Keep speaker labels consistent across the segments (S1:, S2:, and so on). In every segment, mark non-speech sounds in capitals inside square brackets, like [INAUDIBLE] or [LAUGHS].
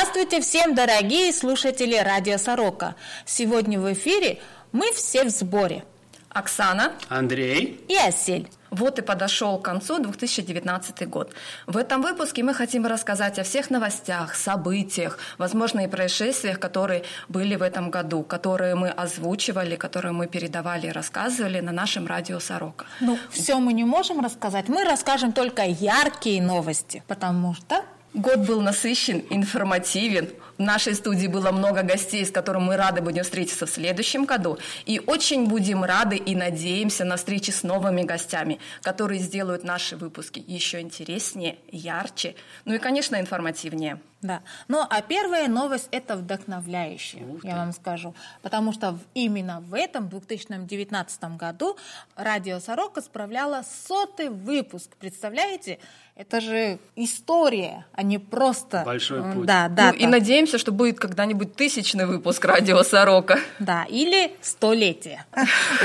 S1: Здравствуйте всем, дорогие слушатели Радио Сорока. Сегодня в эфире мы все в сборе.
S2: Оксана,
S3: Андрей.
S1: И Осель.
S2: Вот и подошел к концу 2019 год. В этом выпуске мы хотим рассказать о всех новостях, событиях, возможно, и происшествиях, которые были в этом году, которые мы озвучивали, которые мы передавали и рассказывали на нашем радио «Сорока».
S1: Ну, все мы не можем рассказать. Мы расскажем только яркие новости, потому что
S2: Год был насыщен, информативен. В нашей студии было много гостей, с которыми мы рады будем встретиться в следующем году. И очень будем рады и надеемся на встречи с новыми гостями, которые сделают наши выпуски еще интереснее, ярче, ну и, конечно, информативнее.
S1: Да. Ну, а первая новость – это вдохновляющая, я вам скажу. Потому что именно в этом 2019 году радио «Сорока» справляла сотый выпуск. Представляете? Это же история, а не просто...
S3: Большой путь.
S1: Да, да.
S2: Ну, и надеемся, что будет когда-нибудь тысячный выпуск радио «Сорока».
S1: Да, или столетие.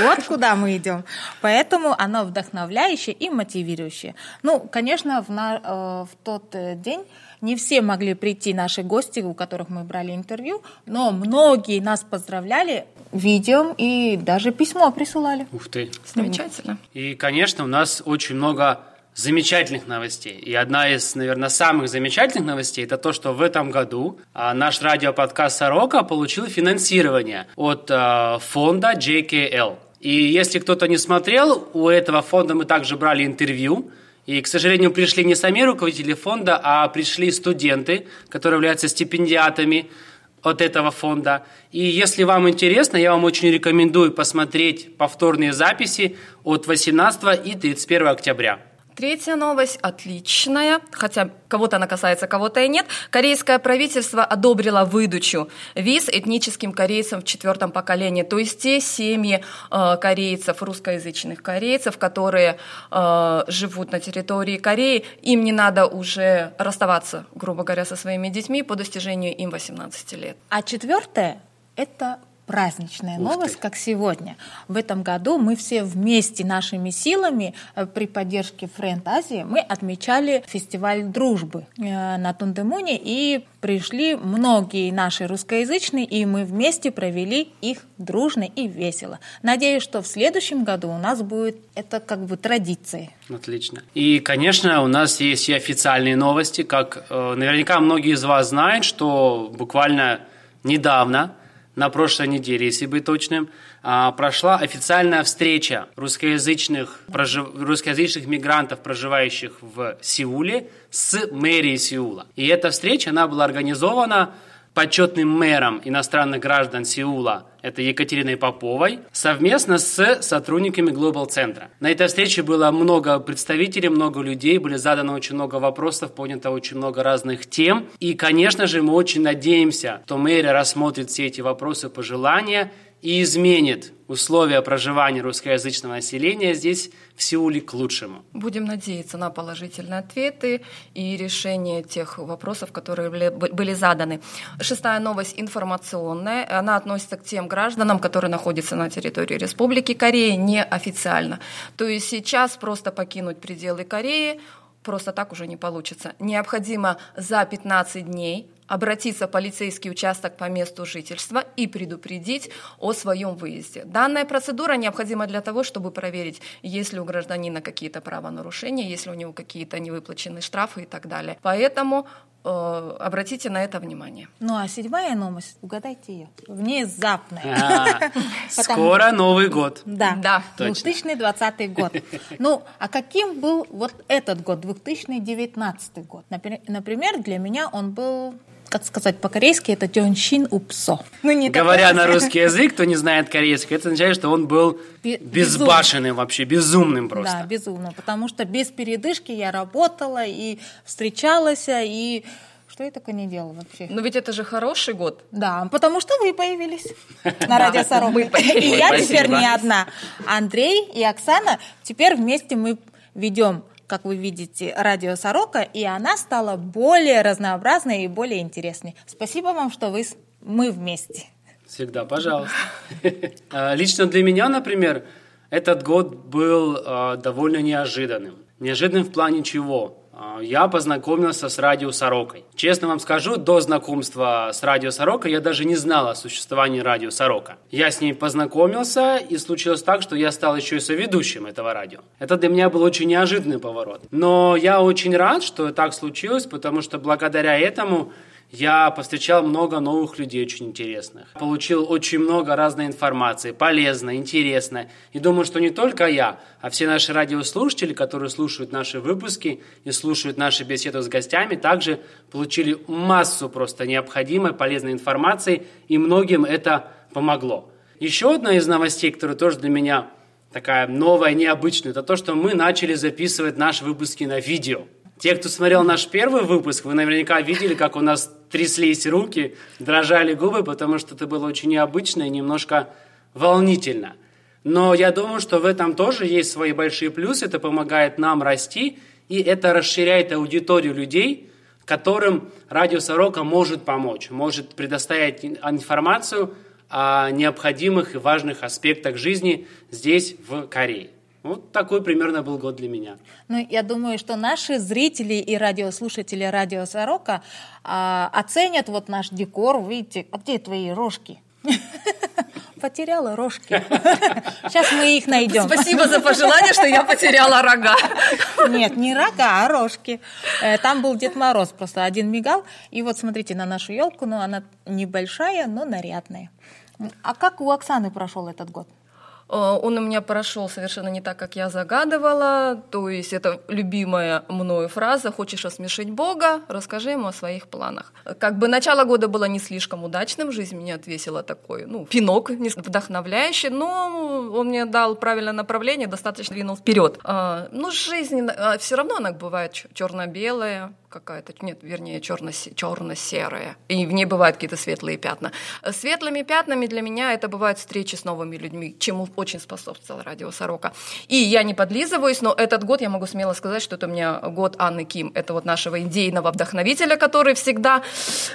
S1: Вот куда мы идем. Поэтому оно вдохновляющее и мотивирующее. Ну, конечно, в, на, э, в тот э, день не все могли прийти наши гости, у которых мы брали интервью, но многие нас поздравляли видео и даже письмо присылали.
S3: Ух ты.
S2: Замечательно.
S3: И, конечно, у нас очень много замечательных новостей. И одна из, наверное, самых замечательных новостей это то, что в этом году а, наш радиоподкаст «Сорока» получил финансирование от а, фонда JKL. И если кто-то не смотрел, у этого фонда мы также брали интервью. И, к сожалению, пришли не сами руководители фонда, а пришли студенты, которые являются стипендиатами от этого фонда. И если вам интересно, я вам очень рекомендую посмотреть повторные записи от 18 и 31 октября.
S2: Третья новость отличная, хотя кого-то она касается, кого-то и нет. Корейское правительство одобрило выдачу виз этническим корейцам в четвертом поколении, то есть те семьи э, корейцев, русскоязычных корейцев, которые э, живут на территории Кореи, им не надо уже расставаться, грубо говоря, со своими детьми по достижению им 18 лет.
S1: А четвертое – это праздничная новость, как сегодня. В этом году мы все вместе нашими силами э, при поддержке Френд Азии мы отмечали фестиваль дружбы э, на Тундемуне и пришли многие наши русскоязычные, и мы вместе провели их дружно и весело. Надеюсь, что в следующем году у нас будет это как бы традицией.
S3: Отлично. И, конечно, у нас есть и официальные новости, как э, наверняка многие из вас знают, что буквально недавно на прошлой неделе, если быть точным, а, прошла официальная встреча русскоязычных, прожив... русскоязычных мигрантов, проживающих в Сеуле, с мэрией Сеула. И эта встреча, она была организована почетным мэром иностранных граждан Сеула, это Екатериной Поповой, совместно с сотрудниками Global Центра. На этой встрече было много представителей, много людей, были заданы очень много вопросов, понято очень много разных тем. И, конечно же, мы очень надеемся, что мэрия рассмотрит все эти вопросы, пожелания и изменит условия проживания русскоязычного населения здесь в Сеуле к лучшему.
S2: Будем надеяться на положительные ответы и решение тех вопросов, которые были заданы. Шестая новость информационная. Она относится к тем гражданам, которые находятся на территории Республики Корея неофициально. То есть сейчас просто покинуть пределы Кореи просто так уже не получится. Необходимо за 15 дней обратиться в полицейский участок по месту жительства и предупредить о своем выезде. Данная процедура необходима для того, чтобы проверить, есть ли у гражданина какие-то правонарушения, есть ли у него какие-то невыплаченные штрафы и так далее. Поэтому э, обратите на это внимание.
S1: Ну а седьмая новость, угадайте ее, внезапная.
S3: А, [LAUGHS] скоро Новый год.
S1: Да,
S2: Да.
S1: 2020 год. [LAUGHS] Ну, а каким был вот этот год, 2019 год? Напри- Например, для меня он был как сказать по-корейски, это Тёншин Упсо. Ну, не
S3: Говоря
S1: такой-
S3: на русский язык, кто не знает корейский, это означает, что он был
S1: Бе-
S3: безбашенным вообще, безумным просто.
S1: Да, безумно, потому что без передышки я работала и встречалась, и что я только не делала вообще.
S2: Но ведь это же хороший год.
S1: Да, потому что вы появились [LAUGHS] на радио
S2: появились.
S1: И я теперь не одна. Андрей и Оксана, теперь вместе мы ведем как вы видите, радио Сорока, и она стала более разнообразной и более интересной. Спасибо вам, что вы, мы вместе.
S3: Всегда, пожалуйста. А, Лично для меня, например, этот год был а, довольно неожиданным. Неожиданным в плане чего? А, я познакомился с радио «Сорокой». Честно вам скажу, до знакомства с радио «Сорока» я даже не знал о существовании радио «Сорока». Я с ней познакомился, и случилось так, что я стал еще и соведущим этого радио. Это для меня был очень неожиданный поворот. Но я очень рад, что так случилось, потому что благодаря этому я повстречал много новых людей очень интересных. Получил очень много разной информации, полезной, интересной. И думаю, что не только я, а все наши радиослушатели, которые слушают наши выпуски и слушают наши беседы с гостями, также получили массу просто необходимой, полезной информации, и многим это помогло. Еще одна из новостей, которая тоже для меня такая новая, необычная, это то, что мы начали записывать наши выпуски на видео. Те, кто смотрел наш первый выпуск, вы наверняка видели, как у нас тряслись руки, дрожали губы, потому что это было очень необычно и немножко волнительно. Но я думаю, что в этом тоже есть свои большие плюсы, это помогает нам расти, и это расширяет аудиторию людей, которым радио Сорока может помочь, может предоставить информацию о необходимых и важных аспектах жизни здесь, в Корее. Вот такой примерно был год для меня.
S1: Ну, я думаю, что наши зрители и радиослушатели радио Сорока а, оценят вот наш декор. Видите, а где твои рожки? [LAUGHS] Потеряла рожки. [LAUGHS] Сейчас мы их найдем.
S2: Спасибо за пожелание, что я потеряла рога.
S1: Нет, не рога, а рожки. Э, там был Дед Мороз, просто один мигал. И вот смотрите на нашу елку, ну она небольшая, но нарядная. А как у Оксаны прошел этот год?
S2: Э, он у меня прошел совершенно не так, как я загадывала. То есть это любимая мною фраза «Хочешь осмешить Бога? Расскажи ему о своих планах». Как бы начало года было не слишком удачным, жизнь меня отвесила такой, ну, пинок вдохновляющий, но он мне дал правильное направление, достаточно двинул вперед. А, ну, жизнь а, все равно она бывает черно-белая, какая-то, нет, вернее, черно-серая. И в ней бывают какие-то светлые пятна. Светлыми пятнами для меня это бывают встречи с новыми людьми, чему очень способствовал радио Сорока. И я не подлизываюсь, но этот год я могу смело сказать, что это у меня год Анны Ким. Это вот нашего идейного вдохновителя, который всегда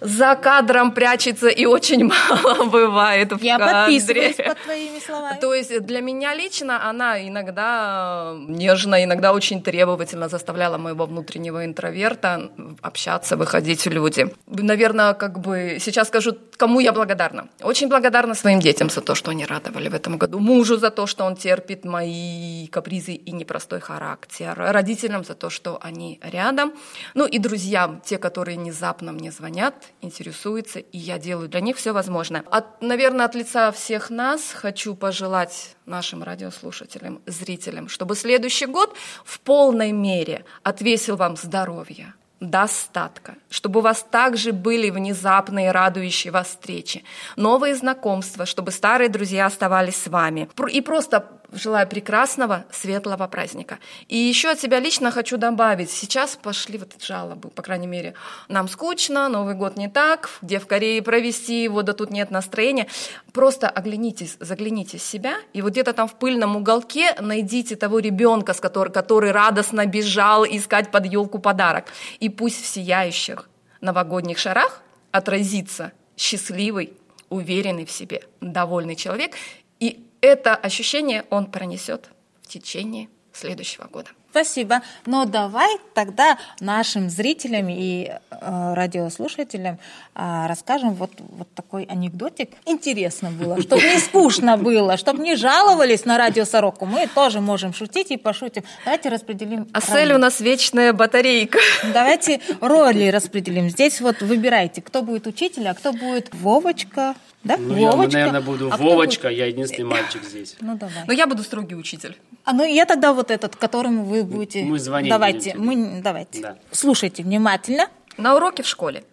S2: за кадром прячется и очень [LAUGHS] мало бывает в
S1: я
S2: кадре.
S1: подписываюсь под твоими словами.
S2: То есть для меня лично она иногда нежно, иногда очень требовательно заставляла моего внутреннего интроверта общаться, выходить в люди. Наверное, как бы сейчас скажу, кому я благодарна. Очень благодарна своим детям за то, что они радовали в этом году. Мужу за то, что он терпит мои капризы и непростой характер. Родителям за то, что они рядом. Ну и друзьям, те, которые внезапно мне звонят, интересуются, и я делаю для них все возможное. От, наверное, от лица всех нас хочу пожелать нашим радиослушателям, зрителям, чтобы следующий год в полной мере отвесил вам здоровье, достатка, чтобы у вас также были внезапные радующие вас встречи, новые знакомства, чтобы старые друзья оставались с вами. И просто Желаю прекрасного, светлого праздника. И еще от себя лично хочу добавить. Сейчас пошли вот жалобы, по крайней мере. Нам скучно, Новый год не так, где в Корее провести его, да тут нет настроения. Просто оглянитесь, загляните в себя, и вот где-то там в пыльном уголке найдите того ребенка, который, который радостно бежал искать под елку подарок. И пусть в сияющих новогодних шарах отразится счастливый, уверенный в себе, довольный человек. И это ощущение он пронесет в течение следующего года.
S1: Спасибо. Но давай тогда нашим зрителям и э, радиослушателям э, расскажем вот, вот такой анекдотик. Интересно было, чтобы не скучно было, чтобы не жаловались на радио Сороку. Мы тоже можем шутить и пошутим. Давайте распределим.
S2: А цель у нас вечная батарейка.
S1: Давайте роли распределим. Здесь вот выбирайте, кто будет учитель, а кто будет Вовочка, да?
S3: Ну, Вовочка. я, наверное, буду а Вовочка, я единственный мальчик здесь.
S1: Ну, давай.
S2: Но я буду строгий учитель.
S1: А ну я тогда вот этот, которому вы будете...
S3: Мы звоним.
S1: Давайте, мы, давайте. Да. Слушайте внимательно.
S2: На уроке в школе.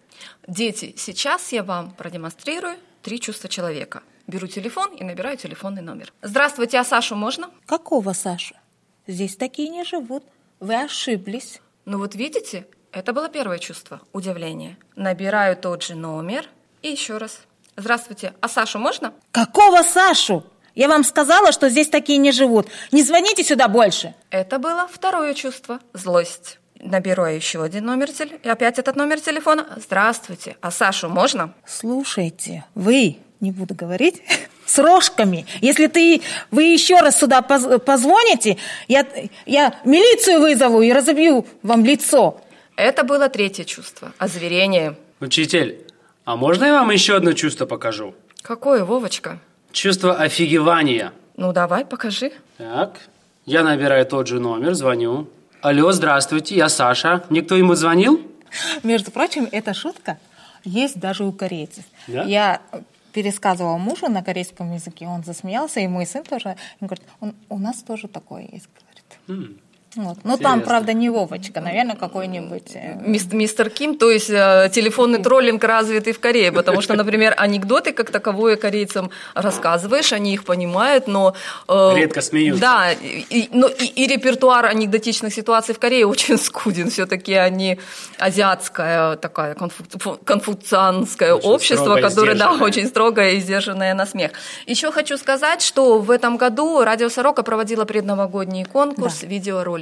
S2: Дети, сейчас я вам продемонстрирую три чувства человека. Беру телефон и набираю телефонный номер. Здравствуйте, а Сашу можно?
S1: Какого Сашу? Здесь такие не живут. Вы ошиблись.
S2: Ну вот видите, это было первое чувство, удивление. Набираю тот же номер и еще раз. Здравствуйте, а Сашу можно?
S1: Какого Сашу? Я вам сказала, что здесь такие не живут. Не звоните сюда больше.
S2: Это было второе чувство – злость. Наберу еще один номер телефона. И опять этот номер телефона. Здравствуйте. А Сашу можно?
S1: Слушайте, вы, не буду говорить, [LAUGHS] с рожками. Если ты, вы еще раз сюда позвоните, я, я милицию вызову и разобью вам лицо.
S2: Это было третье чувство – озверение.
S3: Учитель, а можно я вам еще одно чувство покажу?
S2: Какое, Вовочка?
S3: Чувство офигевания.
S2: Ну, давай, покажи.
S3: Так, я набираю тот же номер, звоню. Алло, здравствуйте, я Саша. Мне кто-нибудь звонил?
S1: Между прочим, эта шутка есть даже у корейцев.
S3: Да?
S1: Я пересказывала мужу на корейском языке, он засмеялся, и мой сын тоже. Он говорит, у нас тоже такое есть, говорит.
S3: М.
S1: Вот. Ну, там, правда, не Вовочка, наверное, какой-нибудь... э,
S2: Мистер Ким, то есть э, телефонный троллинг развитый в Корее, потому что, [LAUGHS] например, анекдоты как таковое корейцам рассказываешь, они их понимают, но... э,
S3: Редко смеются.
S2: Да, и, но и, и репертуар анекдотичных ситуаций в Корее [LAUGHS] очень скуден, все-таки они азиатская такая конфу- конфуцианское
S3: Очень
S2: общество, которое, да, очень строгое и сдержанное на смех. Еще хочу сказать, что в этом году Радио Сорока проводила предновогодний конкурс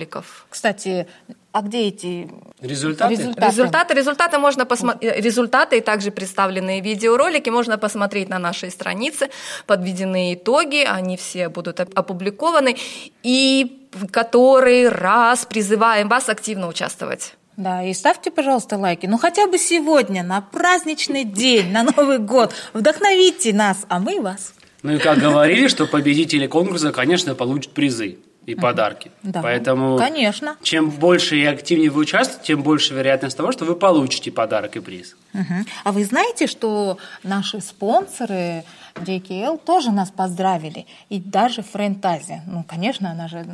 S2: видеороликов.
S1: Кстати, а где эти
S3: Результаты?
S1: результаты?
S2: Результаты, результаты можно посмотреть, результаты и также представленные видеоролики можно посмотреть на нашей странице, подведены итоги, они все будут оп- опубликованы, и в который раз призываем вас активно участвовать.
S1: Да, и ставьте, пожалуйста, лайки. Ну, хотя бы сегодня, на праздничный день, на Новый год. Вдохновите нас, а мы вас.
S3: Ну и как говорили, что победители конкурса, конечно, получат призы и подарки.
S1: Да,
S3: Поэтому
S1: конечно.
S3: чем больше и активнее вы участвуете, тем больше вероятность того, что вы получите подарок и приз.
S1: Мгм. А вы знаете, что наши спонсоры JKL тоже нас поздравили? И даже Френтазия. Ну, конечно, она же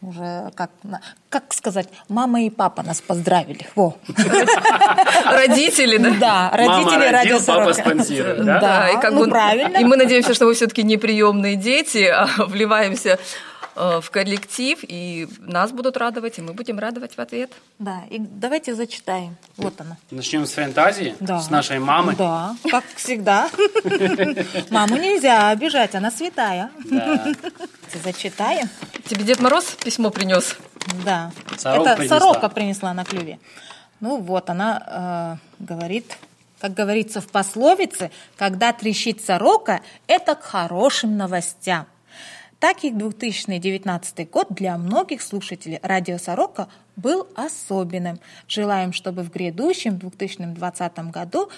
S1: уже, как, как сказать, мама и папа нас поздравили. Во. [LAUGHS]
S2: Родители, да?
S1: Да, родители
S3: Мама
S1: радио
S3: родил, папа
S1: 40.
S3: спонсирует, да?
S1: Да,
S2: и как
S1: ну,
S2: бы-
S1: правильно.
S2: И мы надеемся, что вы все-таки неприемные дети, а вливаемся в коллектив, и нас будут радовать, и мы будем радовать в ответ.
S1: Да, и давайте зачитаем. Вот она.
S3: Начнем с фантазии,
S1: Да.
S3: с нашей мамы.
S1: Да, как всегда. [LAUGHS] Маму нельзя обижать, она святая.
S3: Да.
S1: Зачитаем.
S2: Тебе Дед Мороз письмо принес?
S1: Да.
S3: Сорока
S1: Это
S3: принесла.
S1: сорока принесла на клюве. Ну вот, она э, говорит, как говорится в пословице, когда трещит сорока, это к хорошим новостям. Так и 2019 год для многих слушателей радио «Сорока» был особенным. Желаем, чтобы в грядущем 2020 году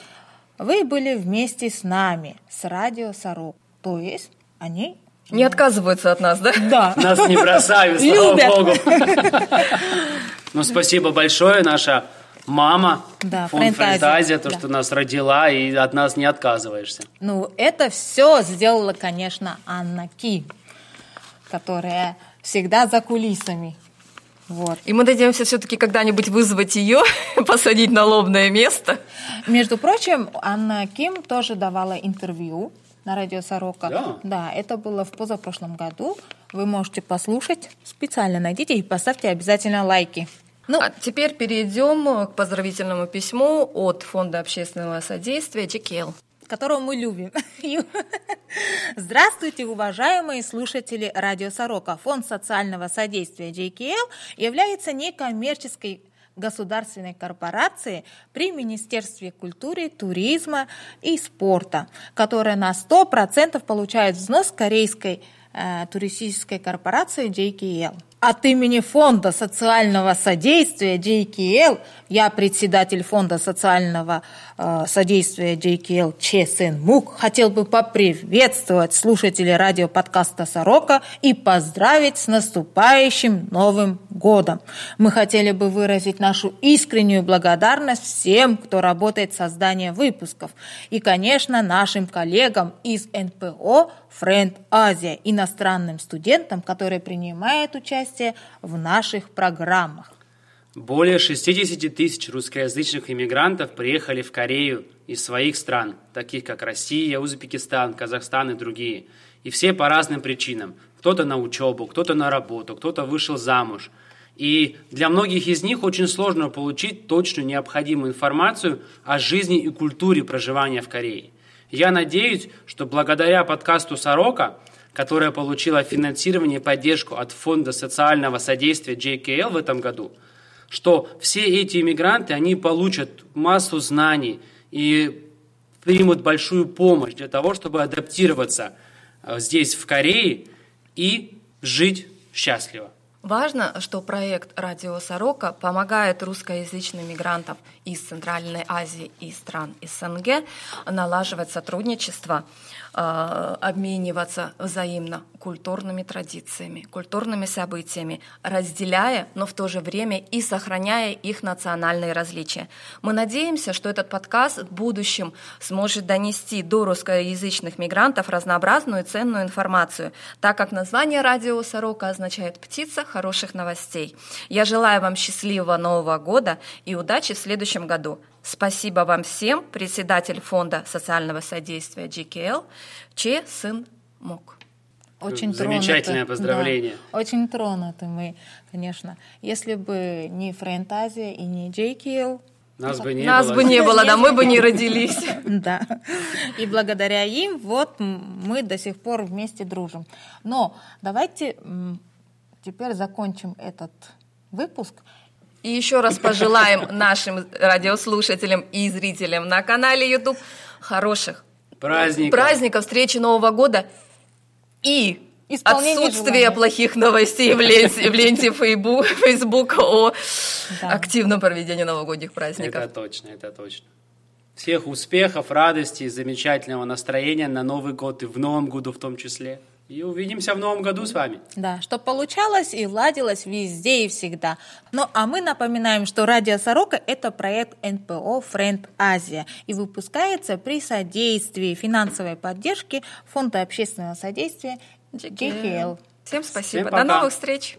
S1: вы были вместе с нами, с радио «Сорок». То есть они...
S2: Не отказываются от нас, да?
S1: Да.
S3: Нас не бросают, слава
S1: Любят.
S3: Богу. [LAUGHS] Ну, спасибо большое, наша мама,
S1: Да,
S3: фонд
S1: Френтазия,
S3: то,
S1: да.
S3: что нас родила, и от нас не отказываешься.
S1: Ну, это все сделала, конечно, Анна Ки, которая всегда за кулисами. Вот.
S2: И мы надеемся все-таки когда-нибудь вызвать ее, [LAUGHS] посадить на лобное место.
S1: Между прочим, Анна Ким тоже давала интервью на радио Сорока.
S3: Да?
S1: Да, это было в позапрошлом году. Вы можете послушать, специально найдите и поставьте обязательно лайки. Ну,
S2: А теперь перейдем к поздравительному письму от Фонда общественного содействия GKL.
S1: Которого мы любим. [LAUGHS] Здравствуйте, уважаемые слушатели Радио Сорока. Фонд социального содействия JKL является некоммерческой государственной корпорацией при Министерстве культуры, туризма и спорта, которая на 100% получает взнос корейской э, туристической корпорации JKL. От имени Фонда социального содействия JKL, я председатель Фонда социального э, содействия JKL Че Сен Мук, хотел бы поприветствовать слушателей радиоподкаста «Сорока» и поздравить с наступающим Новым годом. Мы хотели бы выразить нашу искреннюю благодарность всем, кто работает в создании выпусков. И, конечно, нашим коллегам из НПО Френд Азия, иностранным студентам, которые принимают участие в наших программах.
S3: Более 60 тысяч русскоязычных иммигрантов приехали в Корею из своих стран, таких как Россия, Узбекистан, Казахстан и другие. И все по разным причинам. Кто-то на учебу, кто-то на работу, кто-то вышел замуж. И для многих из них очень сложно получить точную необходимую информацию о жизни и культуре проживания в Корее. Я надеюсь, что благодаря подкасту «Сорока», которая получила финансирование и поддержку от Фонда социального содействия JKL в этом году, что все эти иммигранты, они получат массу знаний и примут большую помощь для того, чтобы адаптироваться э, здесь, в Корее, и жить счастливо.
S2: Важно, что проект «Радио Сорока» помогает русскоязычным мигрантам из Центральной Азии и стран СНГ налаживать сотрудничество обмениваться взаимно культурными традициями, культурными событиями, разделяя, но в то же время и сохраняя их национальные различия. Мы надеемся, что этот подкаст в будущем сможет донести до русскоязычных мигрантов разнообразную и ценную информацию, так как название радио «Сорока» означает «птица хороших новостей». Я желаю вам счастливого Нового года и удачи в следующем году. Спасибо вам всем, председатель Фонда социального содействия GKL Че Сын Мок.
S3: Очень Замечательное тронуты. поздравление.
S1: Да, очень тронуты мы, конечно. Если бы не Френтазия и не JKL,
S3: нас бы не
S2: Нас
S3: было.
S2: бы не [LAUGHS] было, да, мы бы не родились. [LAUGHS]
S1: Да. И благодаря им вот мы до сих пор вместе дружим. Но давайте теперь закончим этот выпуск
S2: и еще раз пожелаем [LAUGHS] нашим радиослушателям и зрителям на канале YouTube хороших
S3: праздников,
S2: праздников встречи Нового года и отсутствие желания. плохих новостей в ленте, в ленте Facebook, [LAUGHS] Facebook о да. активном проведении новогодних праздников.
S3: Это точно, это точно. Всех успехов, радости, замечательного настроения на Новый год и в Новом году в том числе. И увидимся в новом году с вами.
S1: Да, чтобы получалось и ладилось везде и всегда. Ну, а мы напоминаем, что Радио Сорока – это проект НПО «Френд Азия» и выпускается при содействии финансовой поддержки Фонда общественного содействия GKL.
S2: Всем спасибо. Всем До новых встреч.